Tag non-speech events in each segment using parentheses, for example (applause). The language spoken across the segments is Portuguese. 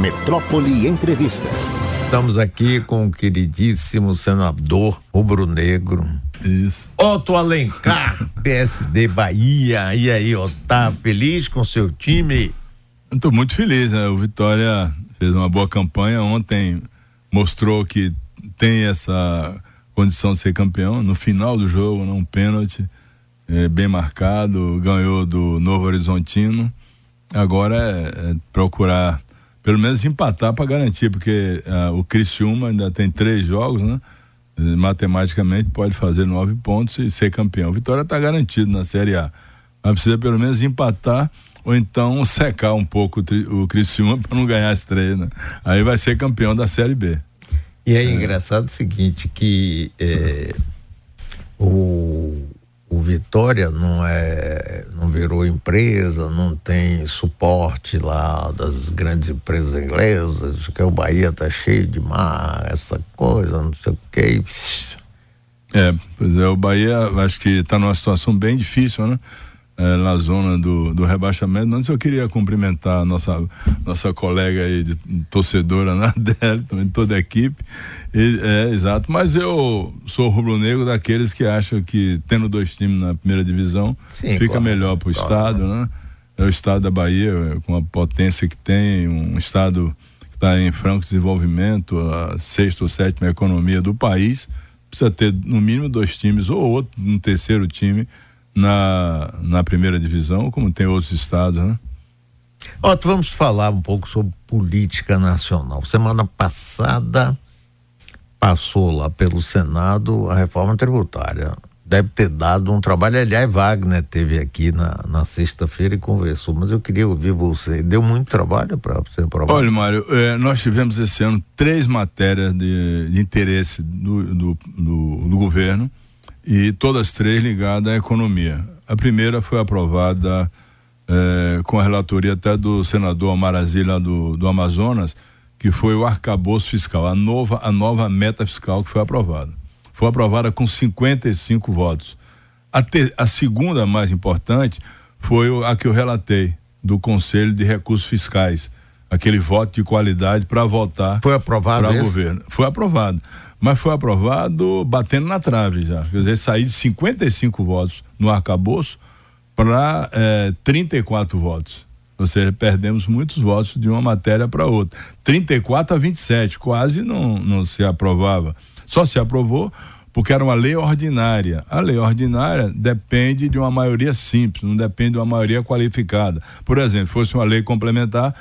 Metrópole Entrevista. Estamos aqui com o queridíssimo senador rubro-negro. Isso. Otto Alencar, (laughs) PSD Bahia. E aí, Otto, tá feliz com seu time? Estou muito feliz, né? O Vitória fez uma boa campanha. Ontem mostrou que tem essa condição de ser campeão. No final do jogo, um pênalti é, bem marcado, ganhou do Novo Horizontino. Agora é, é procurar pelo menos empatar para garantir, porque uh, o Criciúma ainda tem três jogos, né? Matematicamente pode fazer nove pontos e ser campeão. Vitória está garantido na Série A. Mas precisa pelo menos empatar ou então secar um pouco o, o Criciúma (laughs) para não ganhar as três, né? Aí vai ser campeão da Série B. E é, é. engraçado o seguinte, que é, o o Vitória não é não virou empresa, não tem suporte lá das grandes empresas inglesas, que o Bahia tá cheio de mar, essa coisa, não sei o que. É, pois é, o Bahia acho que está numa situação bem difícil, né? É, na zona do, do rebaixamento. Antes eu queria cumprimentar a nossa, nossa colega aí, de, torcedora (laughs) na dela, também toda a equipe. E, é, exato, mas eu sou rubro-negro daqueles que acham que tendo dois times na primeira divisão Sim, fica claro, melhor para o claro. estado, né? É o estado da Bahia, com a potência que tem, um estado que está em franco desenvolvimento, a sexta ou sétima economia do país, precisa ter no mínimo dois times ou outro, um terceiro time na, na primeira divisão, como tem outros estados, né? Otto, vamos falar um pouco sobre política nacional. Semana passada passou lá pelo Senado a reforma tributária. Deve ter dado um trabalho. Aliás, Wagner teve aqui na, na sexta-feira e conversou, mas eu queria ouvir você. Deu muito trabalho para você aprovar? Olha, Mário, eh, nós tivemos esse ano três matérias de, de interesse do, do, do, do governo e todas três ligadas à economia. A primeira foi aprovada é, com a relatoria até do senador Amarazzi do, do Amazonas, que foi o arcabouço fiscal, a nova, a nova meta fiscal que foi aprovada. Foi aprovada com 55 votos. A, te, a segunda mais importante foi a que eu relatei, do Conselho de Recursos Fiscais, aquele voto de qualidade para votar para o governo. Foi aprovado mas foi aprovado batendo na trave já. Quer dizer, sair de 55 votos no arcabouço para é, 34 votos. Ou seja, perdemos muitos votos de uma matéria para outra. 34 a 27, quase não, não se aprovava. Só se aprovou porque era uma lei ordinária. A lei ordinária depende de uma maioria simples, não depende de uma maioria qualificada. Por exemplo, fosse uma lei complementar,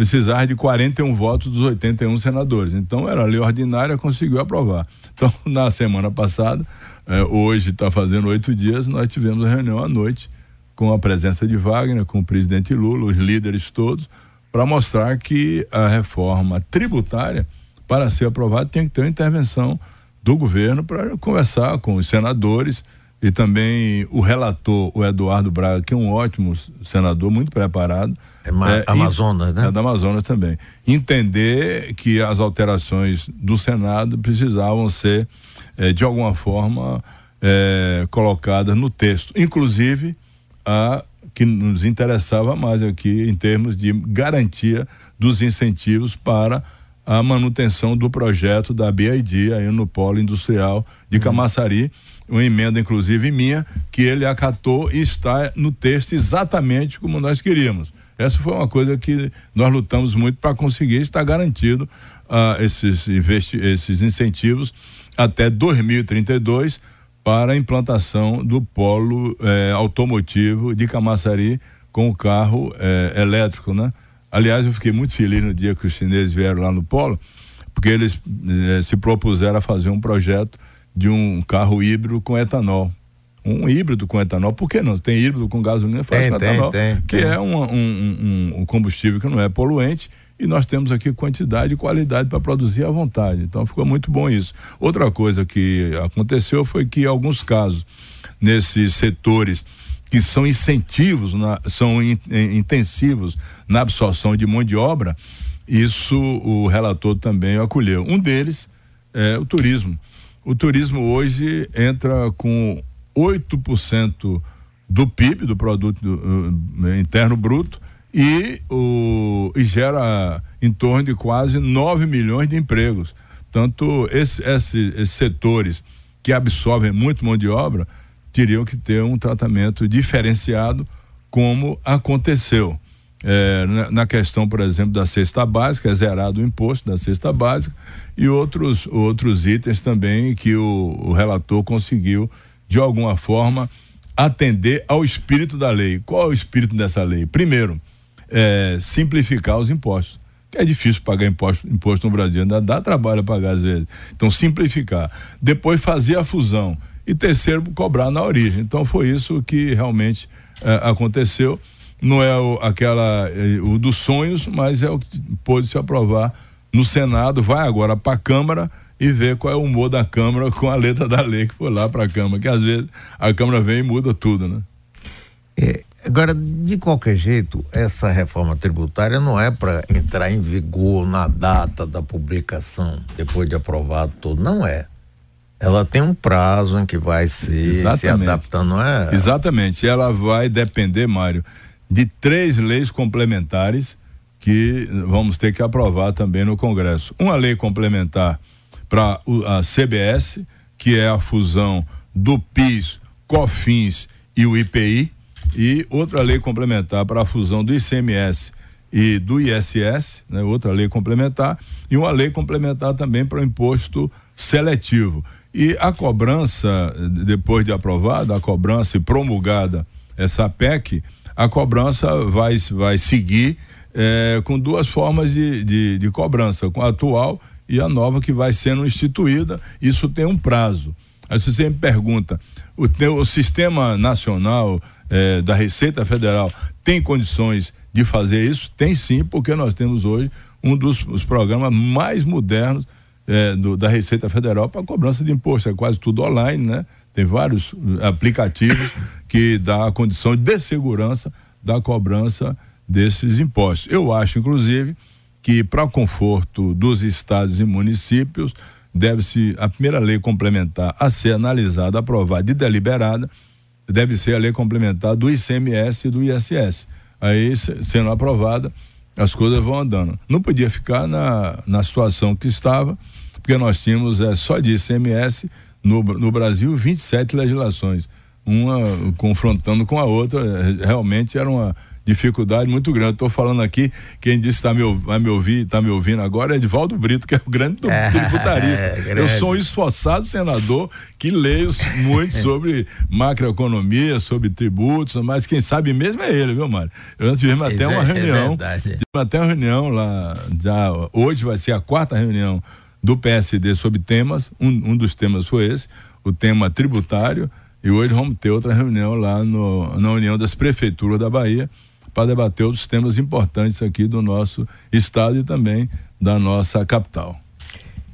precisar de 41 votos dos 81 senadores. Então, era lei ordinária, conseguiu aprovar. Então, (laughs) na semana passada, eh, hoje está fazendo oito dias, nós tivemos a reunião à noite com a presença de Wagner, com o presidente Lula, os líderes todos, para mostrar que a reforma tributária, para ser aprovada, tem que ter uma intervenção do governo para conversar com os senadores e também o relator, o Eduardo Braga, que é um ótimo senador, muito preparado. É, é Amazonas, né? É da Amazonas também. Entender que as alterações do Senado precisavam ser, é, de alguma forma, é, colocadas no texto. Inclusive, a que nos interessava mais aqui em termos de garantia dos incentivos para a manutenção do projeto da BID aí no polo industrial de uhum. Camaçari uma emenda, inclusive minha, que ele acatou e está no texto exatamente como nós queríamos. Essa foi uma coisa que nós lutamos muito para conseguir estar garantido uh, esses, esses incentivos até 2032 para a implantação do polo eh, automotivo de Camaçari com o carro eh, elétrico, né? Aliás, eu fiquei muito feliz no dia que os chineses vieram lá no polo, porque eles eh, se propuseram a fazer um projeto de um carro híbrido com etanol. Um híbrido com etanol, por que não? Tem híbrido com gasolina faz tem, com etanol, tem, que tem. é um, um, um, combustível que não é poluente e nós temos aqui quantidade e qualidade para produzir à vontade. Então ficou muito bom isso. Outra coisa que aconteceu foi que em alguns casos, nesses setores que são incentivos, na, são in, in, intensivos na absorção de mão de obra, isso o relator também acolheu. Um deles é o turismo. O turismo hoje entra com 8% do PIB, do produto do, uh, interno bruto, e, o, e gera em torno de quase 9 milhões de empregos. Portanto, esse, esse, esses setores que absorvem muito mão de obra teriam que ter um tratamento diferenciado, como aconteceu. É, na questão, por exemplo, da cesta básica, é zerado o imposto da cesta básica e outros, outros itens também que o, o relator conseguiu, de alguma forma, atender ao espírito da lei. Qual é o espírito dessa lei? Primeiro, é, simplificar os impostos. É difícil pagar imposto, imposto no Brasil, ainda dá trabalho pagar às vezes. Então, simplificar. Depois, fazer a fusão. E terceiro, cobrar na origem. Então, foi isso que realmente é, aconteceu não é o, aquela é, o dos sonhos, mas é o que pôde se aprovar no Senado, vai agora para a Câmara e ver qual é o humor da Câmara com a letra da lei que foi lá para a Câmara, que às vezes a Câmara vem e muda tudo, né? É, agora, de qualquer jeito, essa reforma tributária não é para entrar em vigor na data da publicação, depois de aprovado tudo, não é. Ela tem um prazo em que vai Exatamente. se adaptando, não é? Exatamente. Ela vai depender, Mário, de três leis complementares que vamos ter que aprovar também no Congresso. Uma lei complementar para a CBS, que é a fusão do PIS, COFINS e o IPI, e outra lei complementar para a fusão do ICMS e do ISS, né, outra lei complementar, e uma lei complementar também para o imposto seletivo. E a cobrança, depois de aprovada, a cobrança e promulgada essa PEC, a cobrança vai, vai seguir é, com duas formas de, de, de cobrança, com a atual e a nova que vai sendo instituída. Isso tem um prazo. Aí você me pergunta, o, o sistema nacional é, da Receita Federal tem condições de fazer isso? Tem sim, porque nós temos hoje um dos programas mais modernos é, do, da Receita Federal para cobrança de imposto. É quase tudo online, né? Tem vários eh, aplicativos que dá a condição de segurança da cobrança desses impostos. Eu acho, inclusive, que para conforto dos estados e municípios, deve-se a primeira lei complementar a ser analisada, aprovada e deliberada, deve ser a lei complementar do ICMS e do ISS. Aí, sendo aprovada, as coisas vão andando. Não podia ficar na, na situação que estava, porque nós tínhamos é, só de ICMS no, no Brasil 27 legislações, uma confrontando com a outra, é, realmente era uma dificuldade muito grande. Estou falando aqui, quem disse tá me, vai me ouvir, está me ouvindo agora é Edvaldo Brito, que é o grande (laughs) é, tributarista. É, Eu sou um esforçado senador que leio muito (laughs) sobre macroeconomia, sobre tributos, mas quem sabe mesmo é ele, viu, Mário? Eu tivemos até uma é reunião. tivemos até uma reunião lá, já hoje vai ser a quarta reunião do PSD sobre temas. Um, um dos temas foi esse, o tema tributário. E hoje vamos ter outra reunião lá no, na União das Prefeituras da Bahia para debater outros temas importantes aqui do nosso estado e também da nossa capital.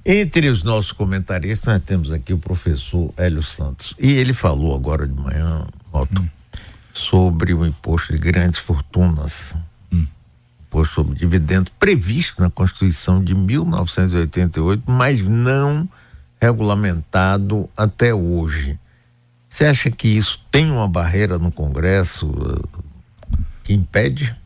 Entre os nossos comentaristas, nós temos aqui o professor Hélio Santos. E ele falou agora de manhã, Otto, hum. sobre o imposto de grandes fortunas imposto sobre dividendos previsto na Constituição de 1988, mas não regulamentado até hoje. Você acha que isso tem uma barreira no Congresso uh, que impede?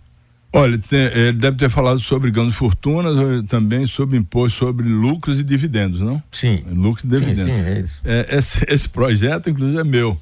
Olha, tem, ele deve ter falado sobre grandes fortunas, eh, também sobre imposto sobre lucros e dividendos, não? Sim. Lucros e dividendos. Sim, sim, é isso. É, esse, esse projeto, inclusive, é meu.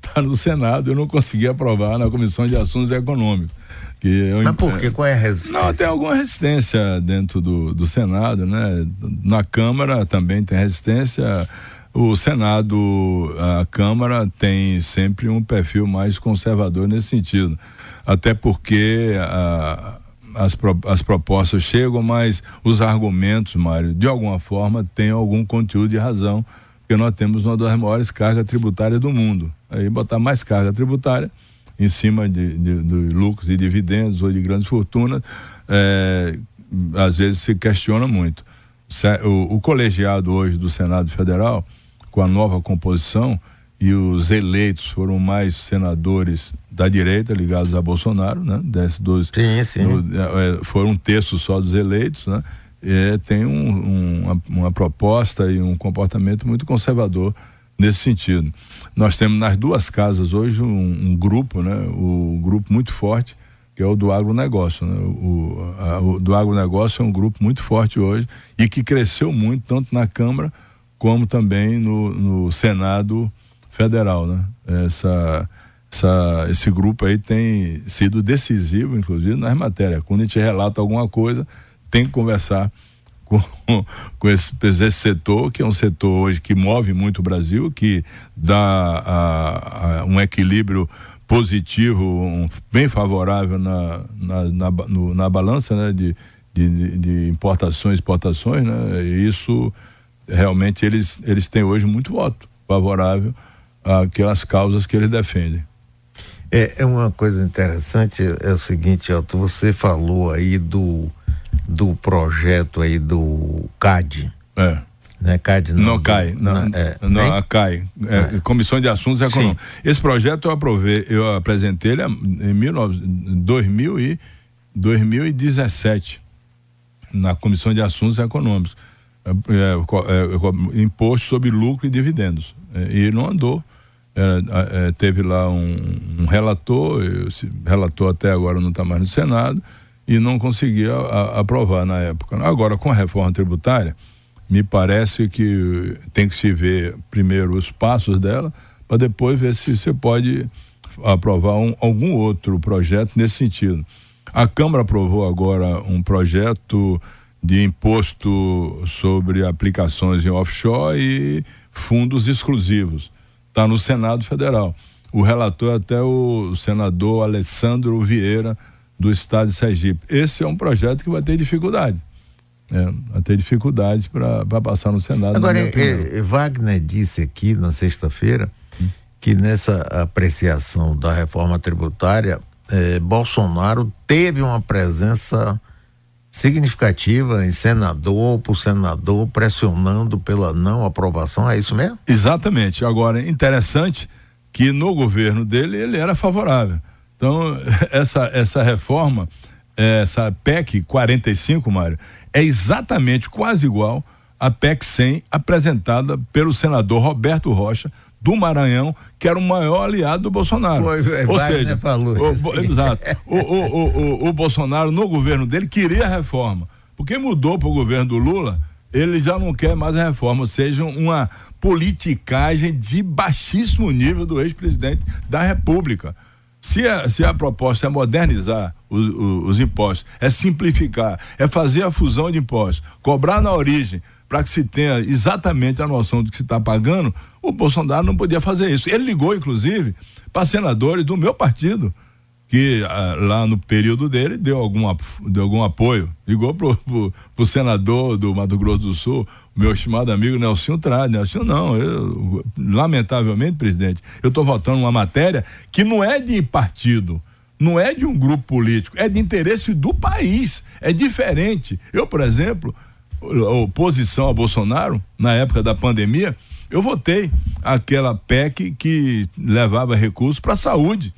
Está no Senado, eu não consegui aprovar na Comissão de Assuntos Econômicos. Que eu, Mas por quê? Qual é a resistência? Não, tem alguma resistência dentro do, do Senado, né? Na Câmara também tem resistência. O Senado, a Câmara tem sempre um perfil mais conservador nesse sentido. Até porque a, as, as propostas chegam, mas os argumentos, Mário, de alguma forma, têm algum conteúdo de razão, porque nós temos uma das maiores cargas tributárias do mundo. Aí botar mais carga tributária em cima de, de, de lucros e dividendos ou de grandes fortunas, é, às vezes se questiona muito. O, o, colegiado hoje do Senado Federal, com a nova composição, e os eleitos foram mais senadores da direita ligados a Bolsonaro, né? Desses dois, sim, sim. No, é, é, foram um terço só dos eleitos, né? É, tem um, um, uma, uma proposta e um comportamento muito conservador nesse sentido. Nós temos nas duas casas hoje um, um grupo, né? O um grupo muito forte que é o do agronegócio. Né? O, a, o do agronegócio é um grupo muito forte hoje e que cresceu muito, tanto na Câmara como também no, no Senado Federal. Né? Essa, essa, esse grupo aí tem sido decisivo, inclusive, nas matérias. Quando a gente relata alguma coisa, tem que conversar com, (laughs) com esse, esse, setor, que é um setor hoje que move muito o Brasil, que dá a, a, um equilíbrio positivo, um, bem favorável na, na, na, no, na balança né, de, de, de, importações e exportações, né? E isso realmente eles, eles têm hoje muito voto favorável àquelas causas que eles defendem. É, é uma coisa interessante, é o seguinte, Elton, você falou aí do, do projeto aí do CAD. É. Né, CAD não, não cai, não, não, é, não cai. É, é. Comissão de Assuntos Econômicos. Esse projeto eu aprovei, eu apresentei ele em 2000 e 2017 na Comissão de Assuntos Econômicos. É, é, é, imposto sobre lucro e dividendos. e não andou. teve lá um, um relator, esse relator até agora não está mais no Senado, e não conseguia a, aprovar na época. Agora, com a reforma tributária, me parece que tem que se ver primeiro os passos dela, para depois ver se você pode aprovar um, algum outro projeto nesse sentido. A Câmara aprovou agora um projeto de imposto sobre aplicações em offshore e fundos exclusivos. Está no Senado Federal. O relator é até o senador Alessandro Vieira, do estado de Sergipe. Esse é um projeto que vai ter dificuldade. É, vai ter dificuldades para passar no Senado. Agora, é, Wagner disse aqui na sexta-feira hum. que nessa apreciação da reforma tributária, é, Bolsonaro teve uma presença significativa em senador por senador pressionando pela não aprovação, é isso mesmo? Exatamente. Agora, interessante que no governo dele ele era favorável. Então, (laughs) essa, essa reforma, essa PEC 45, Mário, é exatamente quase igual à PEC 100 apresentada pelo senador Roberto Rocha do Maranhão, que era o maior aliado do Bolsonaro. Foi, é, Ou seja, né, falou o, exato. O, o, o, o, Bolsonaro, no governo dele, queria a reforma. Porque mudou para o governo do Lula, ele já não quer mais a reforma, ou seja, uma politicagem de baixíssimo nível do ex-presidente da República. Se a, se a proposta é modernizar os, os, os, impostos, é simplificar, é fazer a fusão de impostos, cobrar na origem, para que se tenha exatamente a noção do que se está pagando, o Bolsonaro não podia fazer isso. Ele ligou, inclusive, para senadores do meu partido, que ah, lá no período dele deu, alguma, deu algum apoio. Ligou pro, pro senador do Mato Grosso do Sul, meu estimado amigo Nelson Trade. Nelson, não, eu, lamentavelmente, presidente, eu estou votando uma matéria que não é de partido, não é de um grupo político, é de interesse do país. É diferente. Eu, por exemplo, oposição a Bolsonaro, na época da pandemia, eu votei aquela PEC que levava recursos para a saúde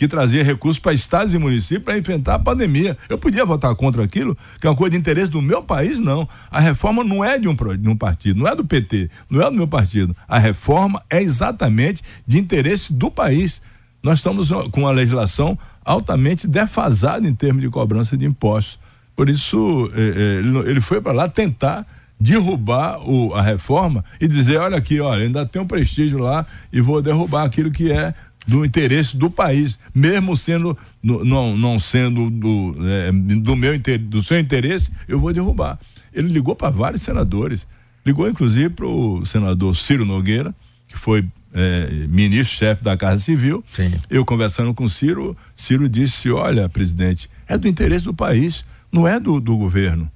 que trazia recursos para estados e municípios para enfrentar a pandemia. Eu podia votar contra aquilo, que é uma coisa de interesse do meu país, não. A reforma não é de um, de um partido, não é do PT, não é do meu partido. A reforma é exatamente de interesse do país. Nós estamos com uma legislação altamente defasada em termos de cobrança de impostos. Por isso, eh, eh, ele foi para lá tentar derrubar o, a reforma e dizer, olha aqui, olha, ainda tem um prestígio lá e vou derrubar aquilo que é do interesse do país, mesmo sendo não, não sendo do, é, do meu do seu interesse, eu vou derrubar. Ele ligou para vários senadores, ligou inclusive para o senador Ciro Nogueira, que foi é, ministro-chefe da Casa Civil. Sim. Eu conversando com Ciro, Ciro disse: Olha, presidente, é do interesse do país, não é do, do governo.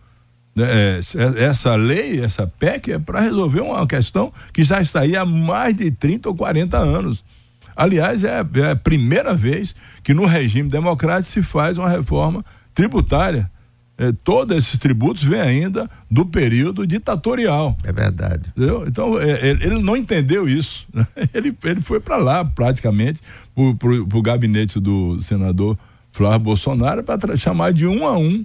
É, é essa lei, essa PEC, é para resolver uma questão que já está aí há mais de 30 ou 40 anos. Aliás, é, é a primeira vez que no regime democrático se faz uma reforma tributária. É, todos esses tributos vêm ainda do período ditatorial. É verdade. Entendeu? Então, é, ele não entendeu isso. Né? (laughs) Ele, ele foi para lá, praticamente, para o gabinete do senador Flávio Bolsonaro, para chamar de um a um,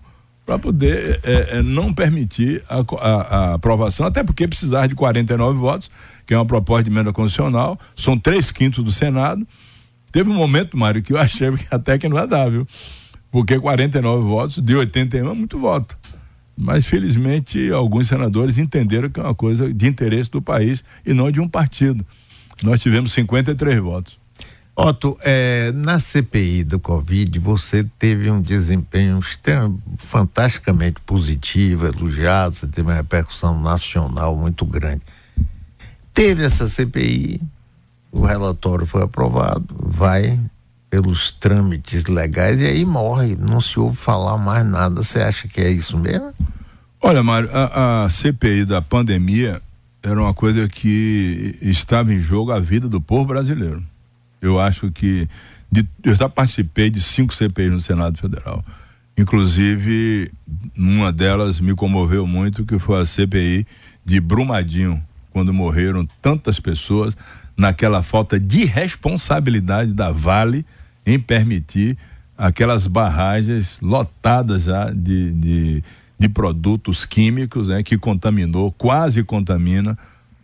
para poder é, é, não permitir a, a, a aprovação, até porque precisar de 49 votos que é uma proposta de emenda constitucional, são três quintos do Senado. Teve um momento, Mário, que eu achei que até que não ia dar, viu? porque 49 votos de 81 é muito voto. Mas, felizmente, alguns senadores entenderam que é uma coisa de interesse do país e não de um partido. Nós tivemos 53 votos. Otto, é, na CPI do Covid, você teve um desempenho fantasticamente positivo, elogiado, você teve uma repercussão nacional muito grande. Teve essa CPI, o relatório foi aprovado, vai pelos trâmites legais e aí morre, não se ouve falar mais nada. Você acha que é isso mesmo? Olha, Mário, a, a CPI da pandemia era uma coisa que estava em jogo a vida do povo brasileiro. Eu acho que de, eu já participei de cinco CPIs no Senado Federal. Inclusive, uma delas me comoveu muito, que foi a CPI de Brumadinho, quando morreram tantas pessoas naquela falta de responsabilidade da Vale em permitir aquelas barragens lotadas já de, de, de produtos químicos, né, que contaminou, quase contamina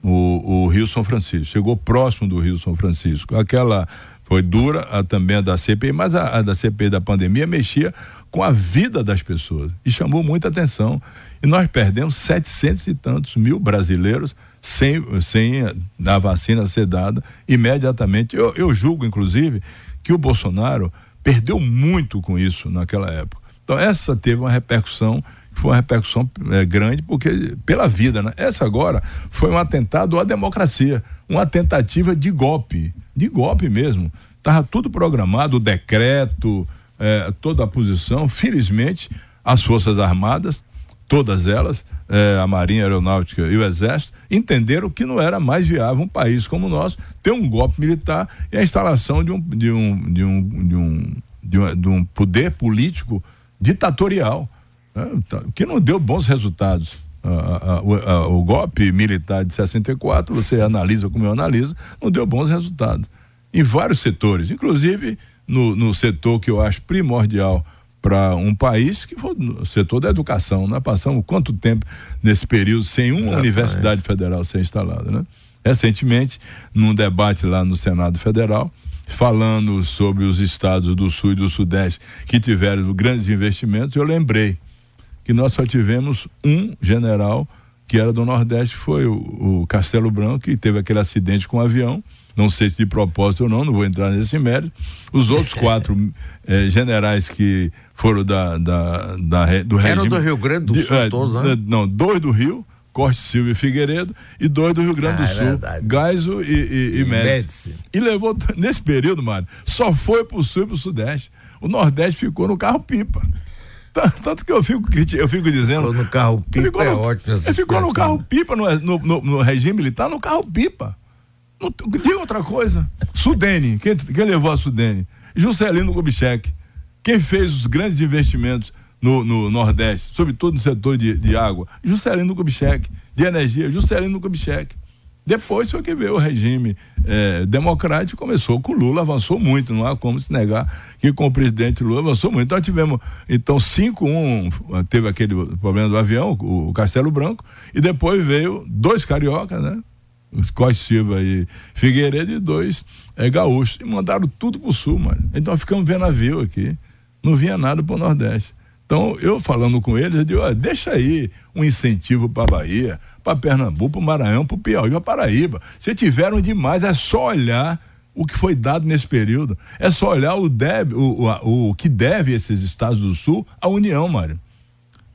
o, o Rio São Francisco. Chegou próximo do Rio São Francisco. Aquela foi dura a, também a da CPI, mas a, a, da CPI da pandemia mexia com a vida das pessoas e chamou muita atenção. E nós perdemos 700 e tantos mil brasileiros sem, sem a vacina ser dada imediatamente. Eu, eu julgo, inclusive, que o Bolsonaro perdeu muito com isso naquela época. Então, essa teve uma repercussão foi uma repercussão é, grande porque pela vida, né? Essa agora foi um atentado à democracia, uma tentativa de golpe, de golpe mesmo. Tava tudo programado, o decreto, é, toda a posição. Felizmente, as forças armadas, todas elas, é, a Marinha a Aeronáutica e o Exército, entenderam que não era mais viável um país como o nosso ter um golpe militar e a instalação de um de um de um de um, de um, de um poder político ditatorial que não deu bons resultados. o, o, golpe militar de 64, você analisa como eu analiso, não deu bons resultados. Em vários setores, inclusive no, no setor que eu acho primordial para um país, que foi o setor da educação. Nós passamos quanto tempo nesse período sem uma Exatamente. universidade federal ser instalada, né? Recentemente, num debate lá no Senado Federal, falando sobre os estados do Sul e do Sudeste que tiveram grandes investimentos, eu lembrei que nós só tivemos um general que era do Nordeste, foi o, o Castelo Branco, que teve aquele acidente com o um avião, não sei se de propósito ou não, não vou entrar nesse mérito. Os outros (laughs) quatro eh, generais que foram da, da, da do regime. Eram do Rio Grande do de, Sul, é, todos, né? Não, dois do Rio, Corte Silva e Figueiredo, e dois do Rio Grande ah, do é Sul, Gaiso e, e, e, e Médici. E levou, nesse período, Mário, só foi pro Sul e pro Sudeste. O Nordeste ficou no carro-pipa. Tanto que eu fico, eu fico dizendo. no carro pipa é ótimo. Ele ficou no carro pipa no, no, no, no regime militar, no carro pipa. Não, diga outra coisa. Sudene, quem, quem levou a Sudene? Juscelino Kubitschek. Quem fez os grandes investimentos no, no Nordeste, sobretudo no setor de, de água? Juscelino Kubitschek. De energia, Juscelino Kubitschek. Depois foi que veio o regime é, democrático, começou com Lula, avançou muito, não há como se negar que com o presidente Lula avançou muito. Então tivemos, então 5-1, teve aquele problema do avião, o, o, Castelo Branco, e depois veio dois cariocas, né? Os Costa Silva e Figueiredo e dois é, gaúchos, e mandaram tudo pro sul, mano. Então ficamos vendo navio aqui, não vinha nada pro Nordeste. Então, eu falando com eles, eu digo, ó, deixa aí um incentivo para Bahia, para Pernambuco, para Maranhão, para Piauí, para Paraíba. Se tiveram demais, é só olhar o que foi dado nesse período. É só olhar o, deve, o, o, o que deve esses estados do Sul à União, Mário.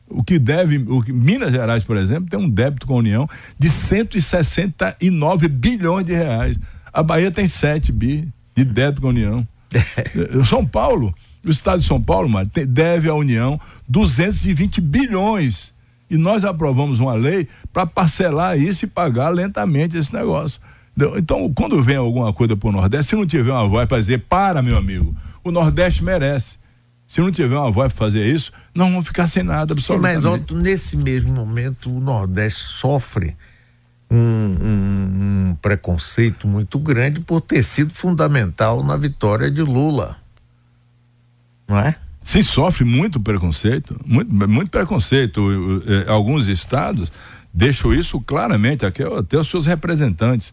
O que deve, o que, Minas Gerais, por exemplo, tem um débito com a União de 169 bilhões de reais. A Bahia tem 7 bi de débito com a União. (laughs) São Paulo o estado de São Paulo, Mário, deve à União 220 bilhões. E nós aprovamos uma lei para parcelar isso e pagar lentamente esse negócio. Então, quando vem alguma coisa para o Nordeste, se não tiver uma voz para dizer, para, meu amigo, o Nordeste merece. Se não tiver uma voz para fazer isso, não vamos ficar sem nada absolutamente. Sim, mas nesse mesmo momento, o Nordeste sofre um, um, um preconceito muito grande por ter sido fundamental na vitória de Lula não é? Se sofre muito preconceito, muito, muito preconceito. Alguns estados deixam isso claramente, até, os seus representantes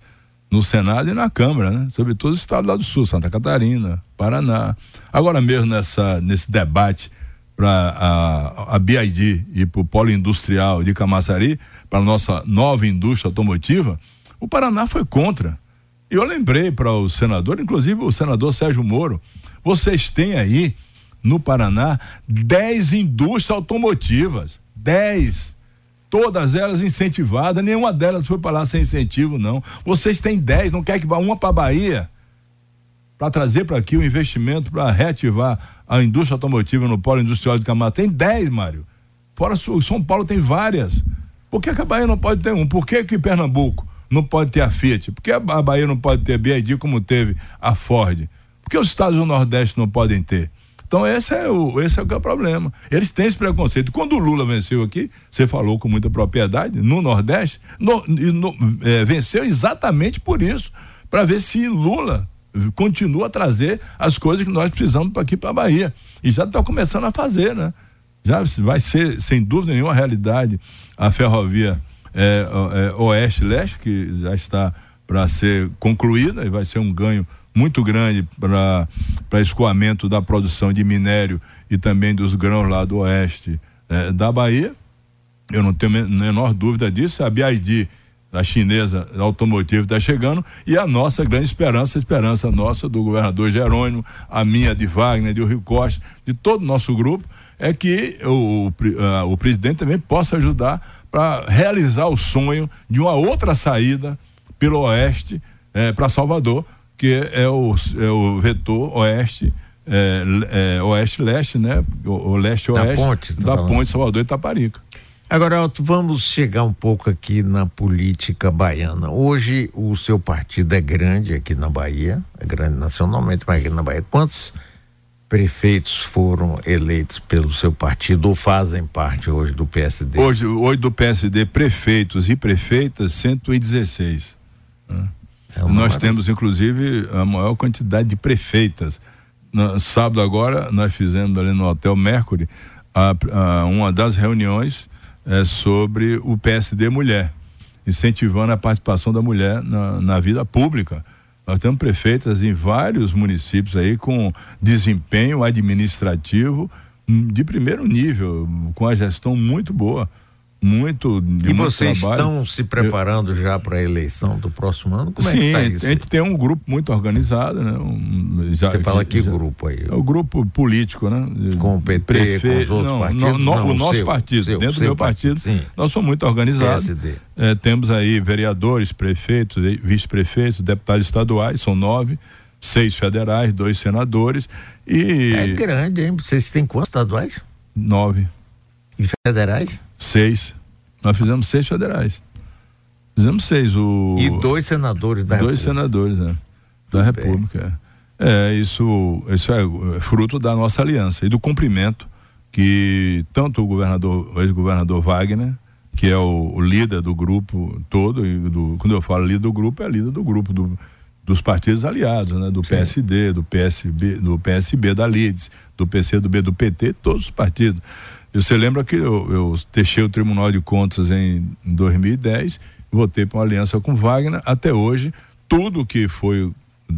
no Senado e na Câmara, né? Sobretudo o estado lá do Sul, Santa Catarina, Paraná. Agora mesmo nessa, nesse debate para a, a BID e para o polo industrial de Camaçari, para nossa nova indústria automotiva, o Paraná foi contra. E eu lembrei para o senador, inclusive o senador Sérgio Moro, vocês têm aí no Paraná 10 indústrias automotivas. 10. Todas elas incentivadas, nenhuma delas foi para lá sem incentivo, não. Vocês têm 10, não quer que vá uma para Bahia? Para trazer para aqui o investimento para reativar a indústria automotiva no polo industrial de Camargo. Tem 10, Mário. Fora São Paulo tem várias. Por que, que, a Bahia não pode ter um? Por que, que Pernambuco não pode ter a Fiat? Por que a Bahia não pode ter a BID como teve a Ford? Por que os estados do Nordeste não podem ter? Então esse é o, esse é o, é o problema. Eles têm esse preconceito. Quando o Lula venceu aqui, você falou com muita propriedade, no Nordeste, no, no, é, venceu exatamente por isso, para ver se Lula continua a trazer as coisas que nós precisamos aqui para a Bahia. E já está começando a fazer, né? Já vai ser, sem dúvida nenhuma, realidade a ferrovia é, é, Oeste-Leste, que já está para ser concluída e vai ser um ganho muito grande para escoamento da produção de minério e também dos grãos lá do oeste é, da Bahia. Eu não tenho a menor dúvida disso. A BID, a chinesa automotiva, está chegando e a nossa grande esperança, a esperança nossa do governador Jerônimo, a minha de Wagner, de Rio Costa, de todo o nosso grupo, é que o, o, o presidente também possa ajudar para realizar o sonho de uma outra saída pelo oeste é, para Salvador, que é o, é o vetor oeste, é, é, oeste-leste, né? O, leste-oeste da ponte, tá da ponte Salvador e Itaparica. Agora, Alto, vamos chegar um pouco aqui na política baiana. Hoje o seu partido é grande aqui na Bahia, é grande nacionalmente, mas aqui na Bahia. Quantos prefeitos foram eleitos pelo seu partido ou fazem parte hoje do PSD? Hoje, hoje do PSD, prefeitos e prefeitas, 116. Né? É nós maravilha. temos, inclusive, a maior quantidade de prefeitas. No, sábado agora, nós fizemos ali no Hotel Mercury a, a, uma das reuniões é, sobre o PSD Mulher, incentivando a participação da mulher na, na vida pública. Nós temos prefeitas em vários municípios aí com desempenho administrativo hum, de primeiro nível, com a gestão muito boa muito de E muito vocês trabalho. estão se preparando Eu... já para a eleição do próximo ano? Como Sim, é que tá isso? a gente tem um grupo muito organizado, né? Um, já, Você fala que já, grupo aí? É o grupo político, né? Com o PT, Prefe... com os outros não, partidos? Não, não, o nosso seu, partido, seu, dentro seu do meu partido, partido nós somos muito organizados. É, temos aí vereadores, prefeitos, vice-prefeitos, deputados estaduais, são nove, seis federais, dois senadores e... É grande, hein? Vocês têm quantos estaduais? Nove. E federais? Seis. Nós fizemos seis federais. Fizemos seis. O... E dois senadores da dois República. Dois senadores, né? Da República. É. é, isso, isso é fruto da nossa aliança e do cumprimento que tanto o governador, o ex-governador Wagner, que é o, o, líder do grupo todo, e do, quando eu falo líder do grupo, é líder do grupo do, dos partidos aliados, né? Do Sim. PSD, do PSB, do PSB, da LIDES, do PC, do B, do PT, todos os partidos. Você lembra que eu, eu deixei o Tribunal de Contas em, em 2010, votei para uma aliança com Wagner. Até hoje, tudo que foi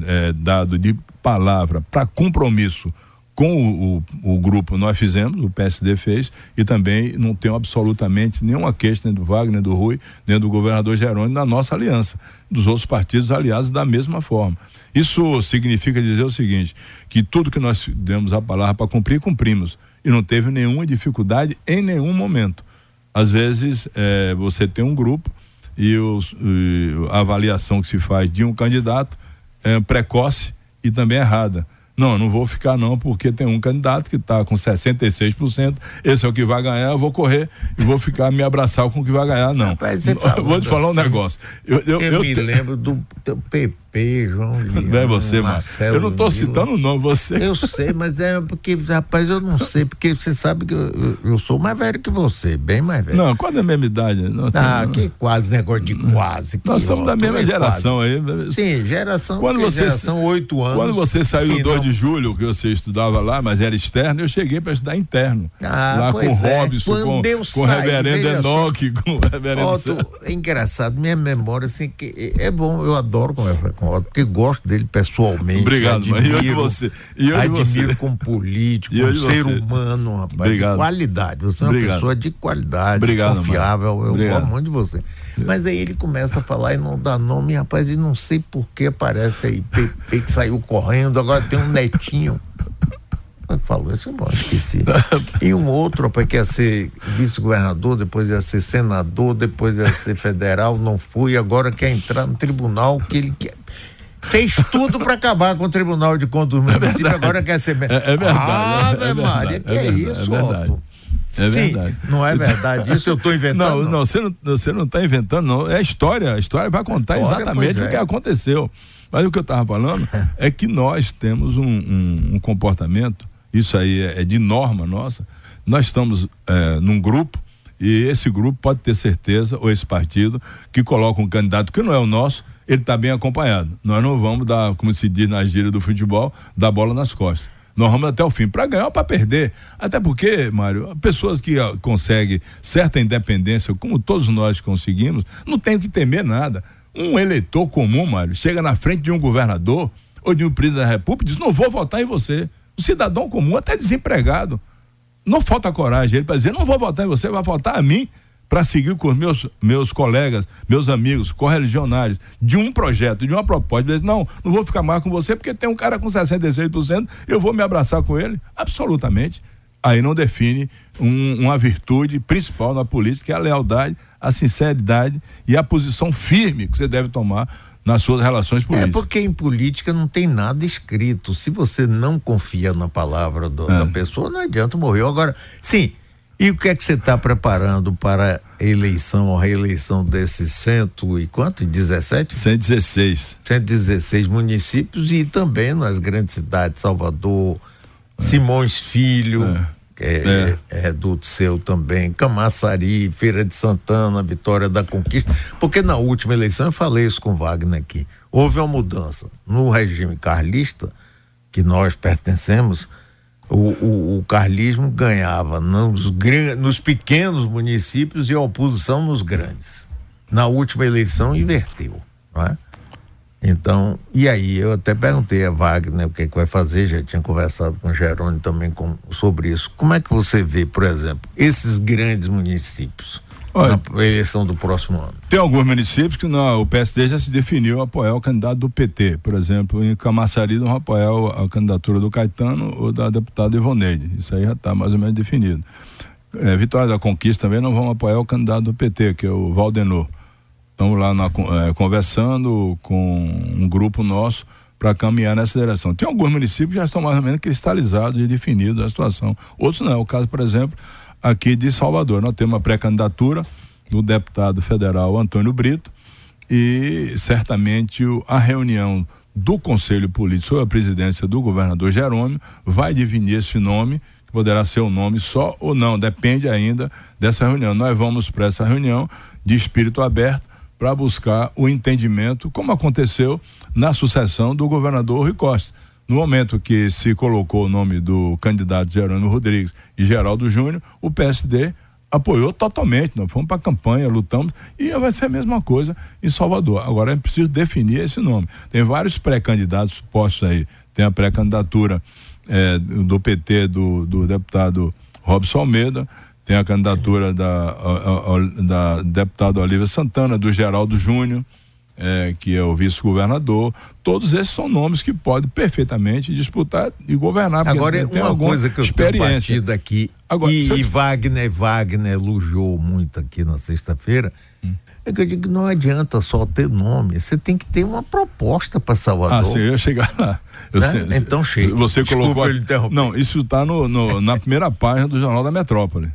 é, dado de palavra para compromisso com o, o, o, grupo nós fizemos, o PSD fez, e também não tem absolutamente nenhuma queixa nem do Wagner, nem do Rui, nem do governador Jerônimo na nossa aliança, dos outros partidos aliados da mesma forma. Isso significa dizer o seguinte, que tudo que nós demos a palavra para cumprir, cumprimos e não teve nenhuma dificuldade em nenhum momento. Às vezes é, você tem um grupo e, os, e, a avaliação que se faz de um candidato é precoce e também errada. Não, eu não vou ficar não, porque tem um candidato que está com 66%, esse é o que vai ganhar, eu vou correr e vou ficar me abraçar com o que vai ganhar, não. Rapaz, (laughs) vou te falar um negócio. Eu, eu, eu, eu me te... lembro do, do JP, João (laughs) Não é você, Marcelo. Eu não estou citando o nome, você. Eu sei, mas é porque, rapaz, eu não sei, porque você sabe que eu, eu sou mais velho que você, bem mais velho. Não, qual é a mesma idade? Não, ah, tem, que quase, negócio de quase. Nós somos da mesma geração quase. aí. Sim, geração, quando você, geração oito anos. Quando você saiu Sim, 2 não... de julho, que você estudava lá, mas era externo, eu cheguei para estudar interno. Ah, lá com o é. Robson, com, com o reverendo Enoque, com o reverendo. Otto, é engraçado, minha memória, assim, que é bom, eu adoro conversar com o Otto, porque gosto dele pessoalmente. Obrigado, admiro, mas e hoje você? E hoje admiro você? como político, como ser você? humano, rapaz, Obrigado. de qualidade. Você é uma Obrigado. pessoa de qualidade, Obrigado, confiável, mano. eu Obrigado. gosto muito de você. Mas aí ele começa a falar e não dá nome, rapaz, e não sei por que aparece aí, Pepe que saiu correndo, agora tem um netinho. (laughs) Falou isso, bom, esqueci. (laughs) e um outro, rapaz, que ia ser vice-governador, depois ia ser senador, depois ia ser federal, não fui, agora quer entrar no tribunal que ele quer fez tudo para acabar com o Tribunal de Contas do é município, é agora quer ser. É, é verdade. Ave é, é Maria, que é, é isso, é Otto? É verdade. Sim, não é verdade isso, eu estou inventando. Não, não, você não, você não está inventando, não. É história. A história vai contar história, exatamente o que aconteceu. Mas o que eu estava falando (laughs) é que nós temos um, um, um comportamento, isso aí é, é, de norma nossa. Nós estamos é, num grupo e esse grupo pode ter certeza, ou esse partido, que coloca um candidato que não é o nosso, ele está bem acompanhado. Nós não vamos dar, como se diz na gíria do futebol, dar bola nas costas. Nós vamos até o fim, para ganhar ou para perder. Até porque, Mário, pessoas que conseguem certa independência, como todos nós conseguimos, não tem que temer nada. Um eleitor comum, Mário, chega na frente de um governador ou de um presidente da República e diz: não vou votar em você. O cidadão comum, até desempregado, não falta coragem ele para dizer: não vou votar em você, vai votar a mim para seguir com os meus, meus colegas, meus amigos, correligionários, de um projeto, de uma proposta. Diz, não, não vou ficar mais com você porque tem um cara com 66%, eu vou me abraçar com ele. Absolutamente. Aí não define um, uma virtude principal na política, que é a lealdade, a sinceridade e a posição firme que você deve tomar nas suas relações é, políticas. É porque em política não tem nada escrito. Se você não confia na palavra do, é. da pessoa, não adianta morrer. Agora, sim, e o que é que você está preparando para a eleição ou reeleição desses cento e quanto? 17? 116. 116 municípios e também nas grandes cidades, Salvador, é. Simões Filho, é. Que é, é. é do seu também, Camaçari, Feira de Santana, Vitória da Conquista. Porque na última eleição, eu falei isso com Wagner aqui, houve uma mudança. No regime carlista, que nós pertencemos, o, o, o, carlismo ganhava nos, nos pequenos municípios e a oposição nos grandes. Na última eleição inverteu, não é? Então, e aí eu até perguntei a Wagner o que, é que vai fazer, já tinha conversado com o Jerônimo também com, sobre isso. Como é que você vê, por exemplo, esses grandes municípios? Olha, na eleição do próximo ano. Tem alguns municípios que não, o PSD já se definiu a apoiar o candidato do PT. Por exemplo, em Camaçari não apoiar a candidatura do Caetano ou da deputada Ivoneide. Isso aí já está mais ou menos definido. É, Vitória da Conquista também não vão apoiar o candidato do PT, que é o Valdenor. Estamos lá na, é, conversando com um grupo nosso para caminhar nessa direção. Tem alguns municípios que já estão mais ou menos cristalizados e definidos a situação. Outros não. O caso, por exemplo, aqui de Salvador. Nós temos uma pré-candidatura do deputado federal Antônio Brito e certamente a reunião do Conselho Político sob a presidência do governador Jerônimo vai definir esse nome, que poderá ser um nome só ou não, depende ainda dessa reunião. Nós vamos para essa reunião de espírito aberto para buscar o entendimento, como aconteceu na sucessão do governador Rui Costa no momento que se colocou o nome do candidato Jerônimo Rodrigues e Geraldo Júnior, o PSD apoiou totalmente. Nós fomos para a campanha, lutamos e vai ser a mesma coisa em Salvador. Agora é preciso definir esse nome. Tem vários pré-candidatos postos aí. Tem a pré-candidatura é, do PT do, do deputado Robson Almeida, tem a candidatura da, a, a, da deputada Olivia Santana, do Geraldo Júnior é, que é o vice-governador, todos esses são nomes que podem perfeitamente disputar e governar. Agora, é uma coisa que eu tenho aqui, Agora, e, e Wagner, Wagner elogiou muito aqui na sexta-feira, hum. é que eu digo que não adianta só ter nome, você tem que ter uma proposta para Salvador. Ah, sim, eu chegar lá. Eu né? sei, então chega. Você Desculpa colocou. Não, isso está no, no, na primeira (laughs) página do Jornal da Metrópole.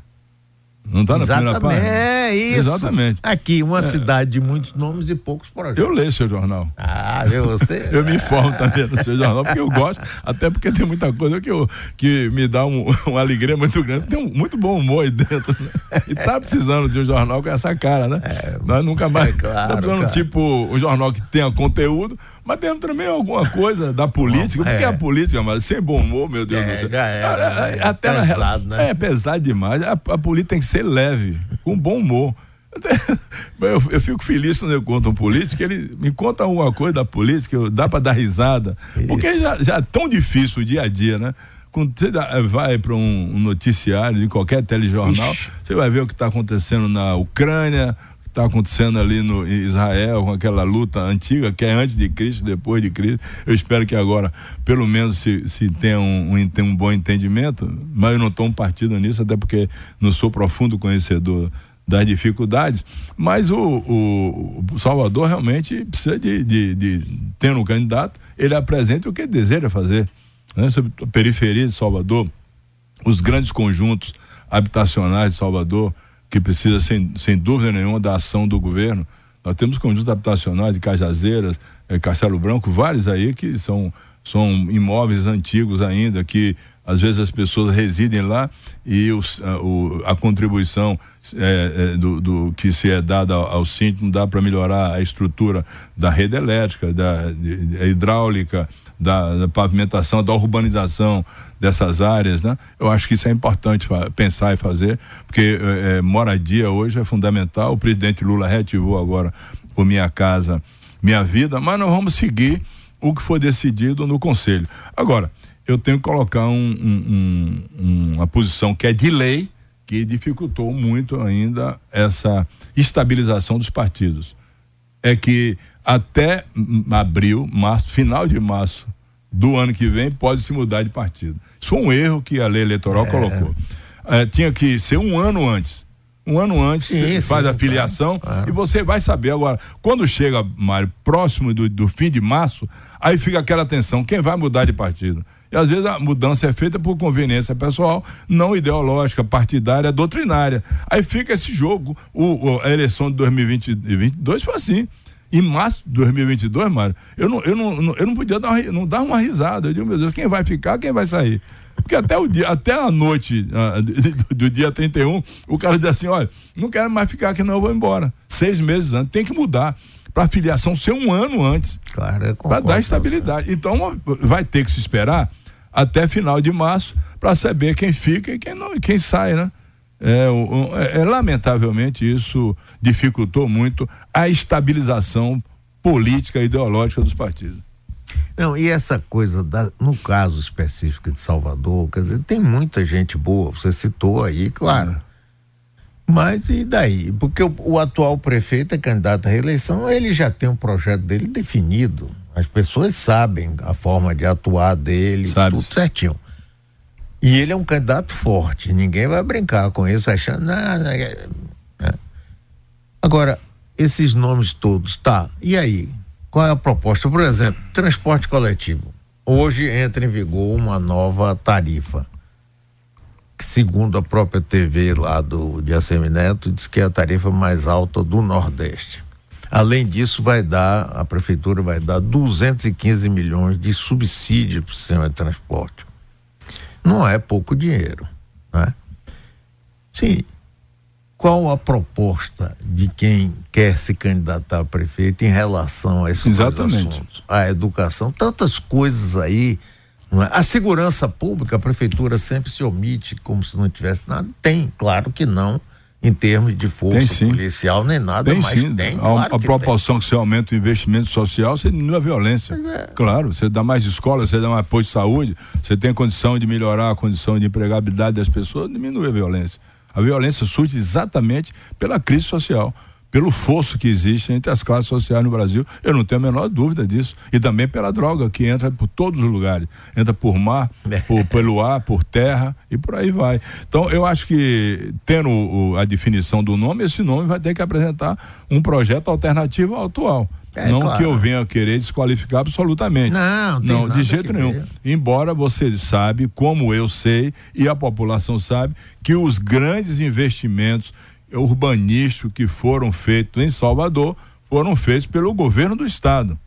Não está na Exatamente, primeira página? É isso. Exatamente. Aqui, uma É. cidade de muitos nomes e poucos projetos. Eu leio seu jornal. Ah, viu você? (laughs) Eu me informo também no seu jornal, porque eu gosto, até porque tem muita coisa que, eu, que me dá um- (laughs) uma alegria muito grande. Tem um muito bom humor aí dentro. Né? E tá precisando de um jornal com essa cara, né? Nós nunca mais. é claro, tá precisando, claro. tipo, um jornal que tenha conteúdo, mas tem também alguma coisa da política. Bom, Porque é. a política, mas sem bom humor, meu Deus É, do céu. já era, Ah, né? Até na Pesado, né? É pesado demais. A, a política tem que ser leve, com bom humor. (laughs) Eu, eu fico feliz quando eu conto um político, ele me conta alguma coisa da política, eu- dá para dar risada. Porque já, já é tão difícil o dia a dia, né? Quando você vai para um, um noticiário de qualquer telejornal, Ixi. você vai ver o que está acontecendo na Ucrânia, está acontecendo ali no Israel, com aquela luta antiga, que é antes de Cristo, depois de Cristo. Eu espero que agora, pelo menos, se, se tenha um, um, um bom entendimento, mas eu não estou um partido nisso, até porque não sou profundo conhecedor das dificuldades, mas o, o- o Salvador realmente precisa de, de, de tendo um candidato, ele apresenta o que deseja fazer, né? Sobre a periferia de Salvador, os grandes conjuntos habitacionais de Salvador, que precisa, sem, sem dúvida nenhuma, da ação do governo. Nós temos conjuntos habitacionais de Cajazeiras, eh, Castelo Branco, vários aí que são, são imóveis antigos ainda, que às vezes as pessoas residem lá e os, a, o- a contribuição eh, eh, do, do que se é dada ao, ao não dá para melhorar a estrutura da rede elétrica, da de- hidráulica, da, da pavimentação, da urbanização dessas áreas, né? Eu acho que isso é importante pensar e fazer, porque eh, moradia hoje é fundamental. O presidente Lula reativou agora o Minha Casa, Minha Vida, mas nós vamos seguir o que foi decidido no Conselho. Agora, eu tenho que colocar um- um- uma posição que é de lei, que dificultou muito ainda essa estabilização dos partidos é que até abril, março, final de março do ano que vem, pode se mudar de partido. Isso foi um erro que a lei eleitoral colocou. É, tinha que ser um ano antes. Um ano antes, Sim, você sim, faz a claro, filiação claro. e você vai saber agora. Quando chega, Mário, próximo do, do fim de março, aí fica aquela tensão: quem vai mudar de partido? E às vezes a mudança é feita por conveniência pessoal, não ideológica, partidária, doutrinária. Aí fica esse jogo. O, o- a eleição de 2022 foi assim. Em março de 2022, Mário, eu não, eu não, eu não podia dar uma, não dar uma risada. Eu digo, meu Deus, quem vai ficar, quem vai sair? Porque até, o dia, até a noite ah, do, do dia 31, o cara diz assim: olha, não quero mais ficar aqui, não, eu vou embora. Seis meses antes, tem que mudar. Para a filiação ser um ano antes Claro, para dar estabilidade. Então vai ter que se esperar até final de março para saber quem fica e quem não, e quem sai, né? É, é- é, lamentavelmente isso dificultou muito a estabilização política e ideológica dos partidos. Não, e essa coisa, da, no caso específico de Salvador, quer dizer, tem muita gente boa, você citou aí, claro. Mas e daí? Porque o, o atual prefeito é candidato à reeleição, ele já tem um projeto dele definido. As pessoas sabem a forma de atuar dele, Sabe. tudo certinho. E ele é um candidato forte, ninguém vai brincar com isso achando. Não, é- né? Agora, esses nomes todos, tá, e aí? Qual é a proposta? Por exemplo, transporte coletivo. Hoje entra em vigor uma nova tarifa. Que, segundo a própria TV lá do de Assemineto, diz que é a tarifa mais alta do Nordeste. Além disso, vai dar, a prefeitura vai dar 215 milhões de subsídio para o sistema de transporte. Não é pouco dinheiro, né? Sim. Qual a proposta de quem quer se candidatar a prefeito em relação a esses Exatamente. assuntos? A educação, tantas coisas aí. é? A segurança pública, a prefeitura sempre se omite como se não tivesse nada. Tem, claro que não, em termos de força Tem policial, nem nada, Tem mas sim. tem. a, claro a que proporção que você aumenta o investimento social, você diminui a violência. é. Claro, você dá mais escola, você dá mais apoio de saúde, você tem condição de melhorar a condição de empregabilidade das pessoas, diminui a violência. A violência surge exatamente pela crise social, pelo fosso que existe entre as classes sociais no Brasil. Eu não tenho a menor dúvida disso. E também pela droga que entra por todos os lugares. Entra por mar, é. por, pelo ar, por terra e por aí vai. Então, eu acho que, tendo o, a definição do nome, esse nome vai ter que apresentar um projeto alternativo ao atual. É, não claro. que eu venha querer desqualificar absolutamente. Não, não, de jeito nenhum. Ver. Embora você sabe, como eu sei e a população sabe, que os grandes investimentos urbanísticos que foram feitos em Salvador foram feitos pelo governo do estado.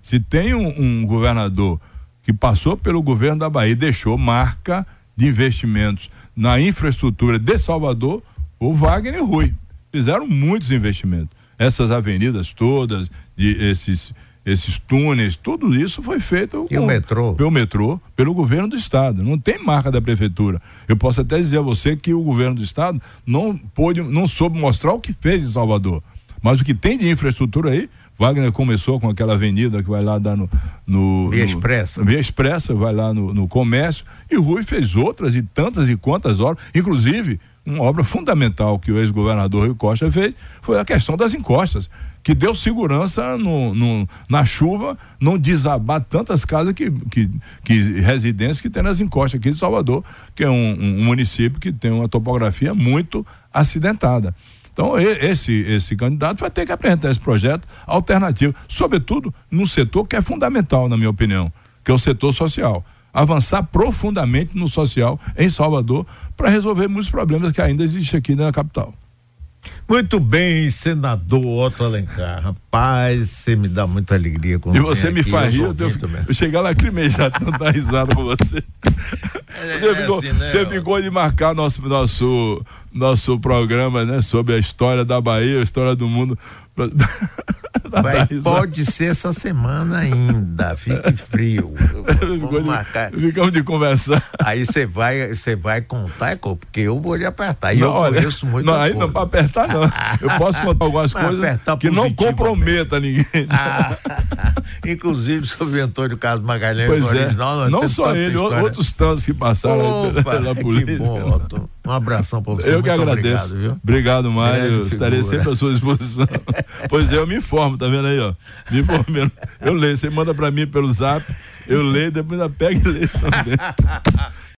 Se tem um, um governador que passou pelo governo da Bahia e deixou marca de investimentos na infraestrutura de Salvador, o Wagner e Rui. Fizeram muitos investimentos. Essas avenidas todas, de esses esses túneis, tudo isso foi feito o metrô? pelo metrô, pelo governo do estado. Não tem marca da prefeitura. Eu posso até dizer a você que o governo do estado não pôde, não soube mostrar o que fez em Salvador. Mas o que tem de infraestrutura aí, Wagner começou com aquela avenida que vai lá dar no. no Via no, Expressa. Via Expressa, vai lá no, no comércio. E Rui fez outras e tantas e quantas obras. Inclusive, uma obra fundamental que o ex-governador Rui Costa fez foi a questão das encostas que deu segurança no, no, na chuva, não desabar tantas casas que, que, que residências que tem nas encostas aqui de Salvador, que é um, um município que tem uma topografia muito acidentada. Então, esse, esse candidato vai ter que apresentar esse projeto alternativo, sobretudo num setor que é fundamental, na minha opinião, que é o setor social. Avançar profundamente no social em Salvador para resolver muitos problemas que ainda existem aqui na capital. Muito bem, senador Otto Alencar. Rapaz, você me dá muita alegria quando E você me aqui, faz rir, eu, eu, eu chegar lá já (laughs) dar risada com você. É, você, é ficou, assim, né? você ficou de marcar nosso, nosso, nosso programa, né? Sobre a história da Bahia, a história do mundo. (laughs) Vai, pode ser essa semana ainda, fique frio. (laughs) Vamos marcar. Ficamos de conversar. Aí você vai, você vai contar, é porque eu vou lhe apertar. E não, eu olha, conheço muito. Não, aí não para apertar, não. Eu posso contar algumas coisas que não comprometa ninguém. Ah, (laughs) inclusive sobre Antônio Carlos Magalhães. Pois é. Original, não só ele, história. outros tantos que passaram Opa, pela, pela polícia. Bom, um abração para você. Eu que agradeço. Obrigado, obrigado Mário. Estarei sempre à sua disposição. (laughs) pois é, eu me informo, tá vendo aí, ó? Me informando. Eu leio, você manda para mim pelo zap, eu leio, depois ainda pega e leio também. (laughs)